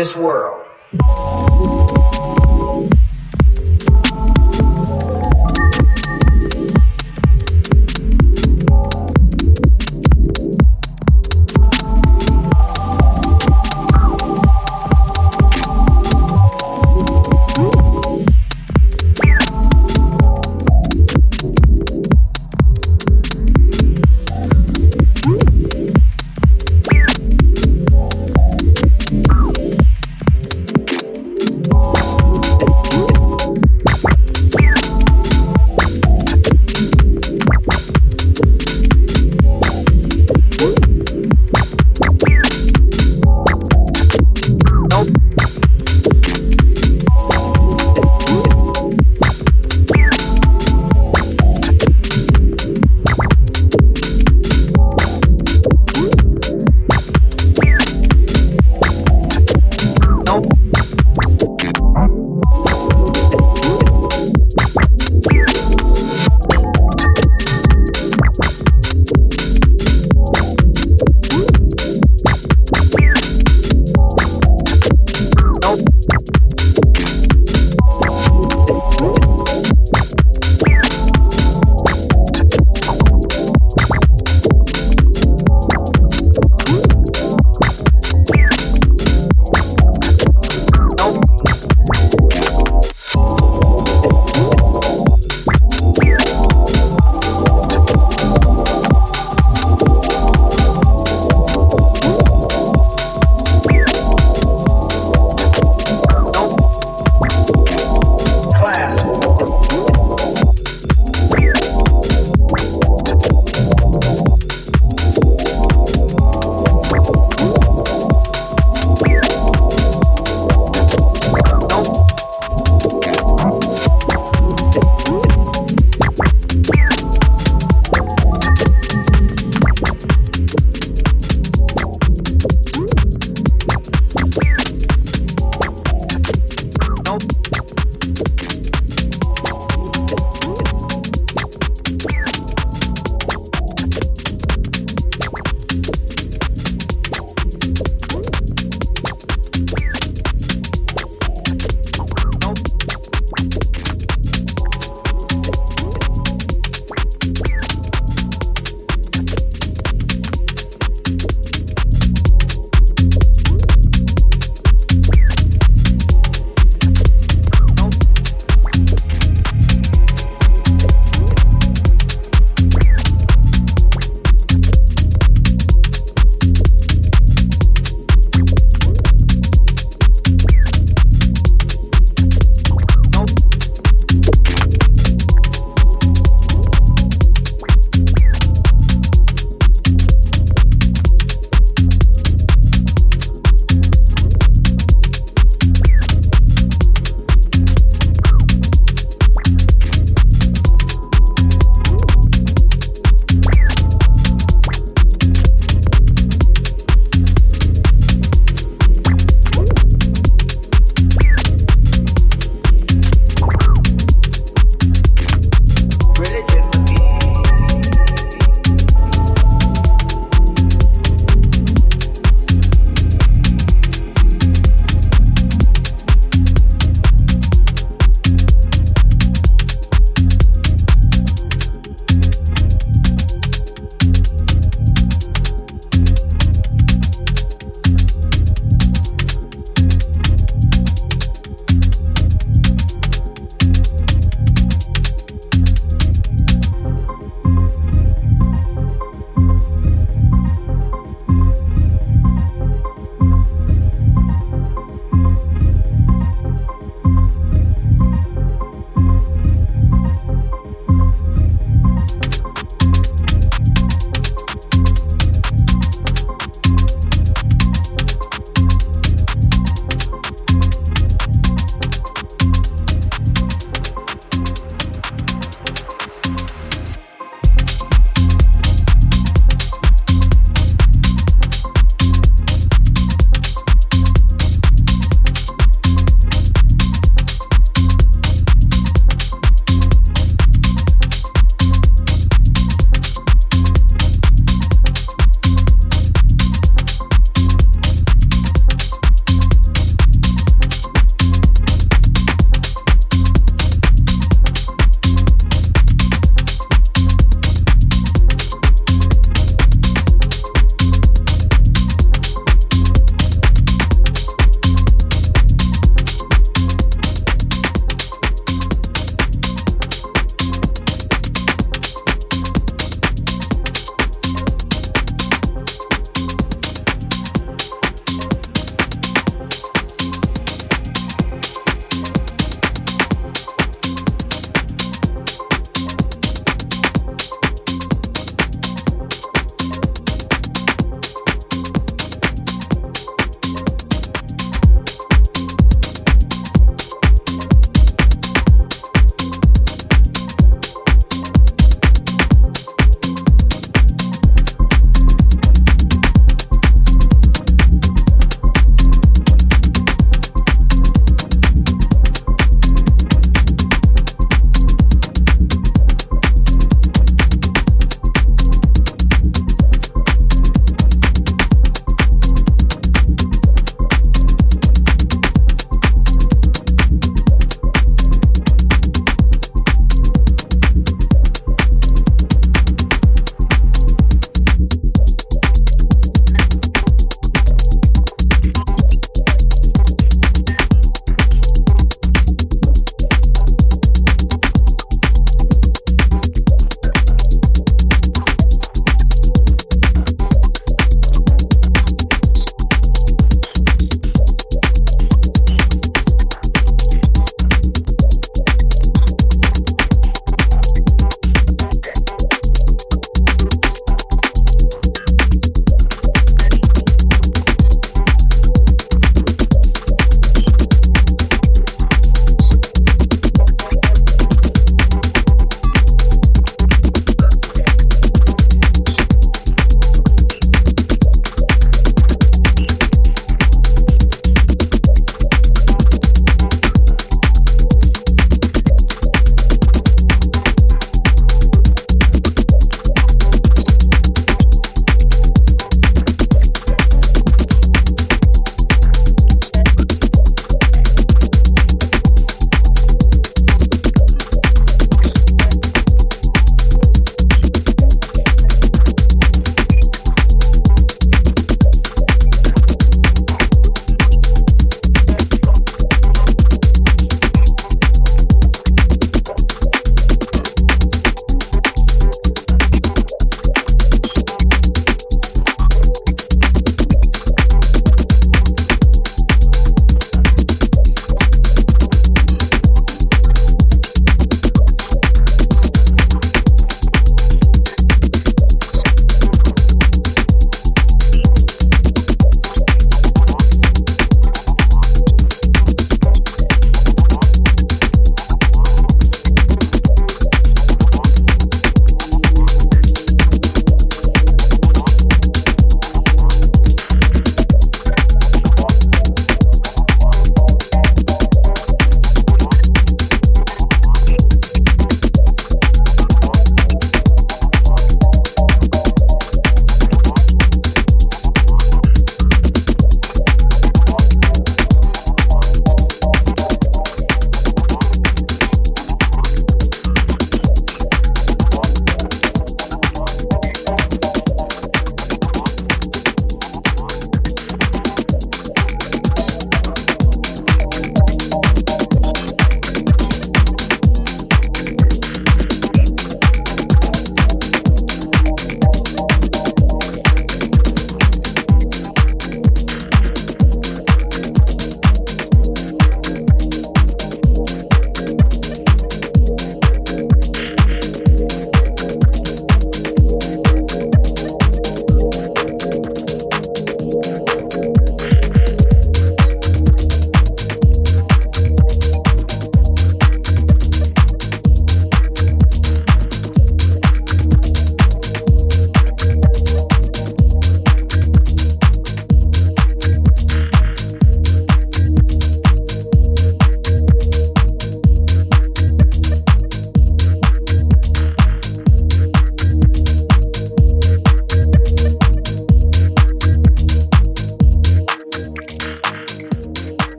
this world.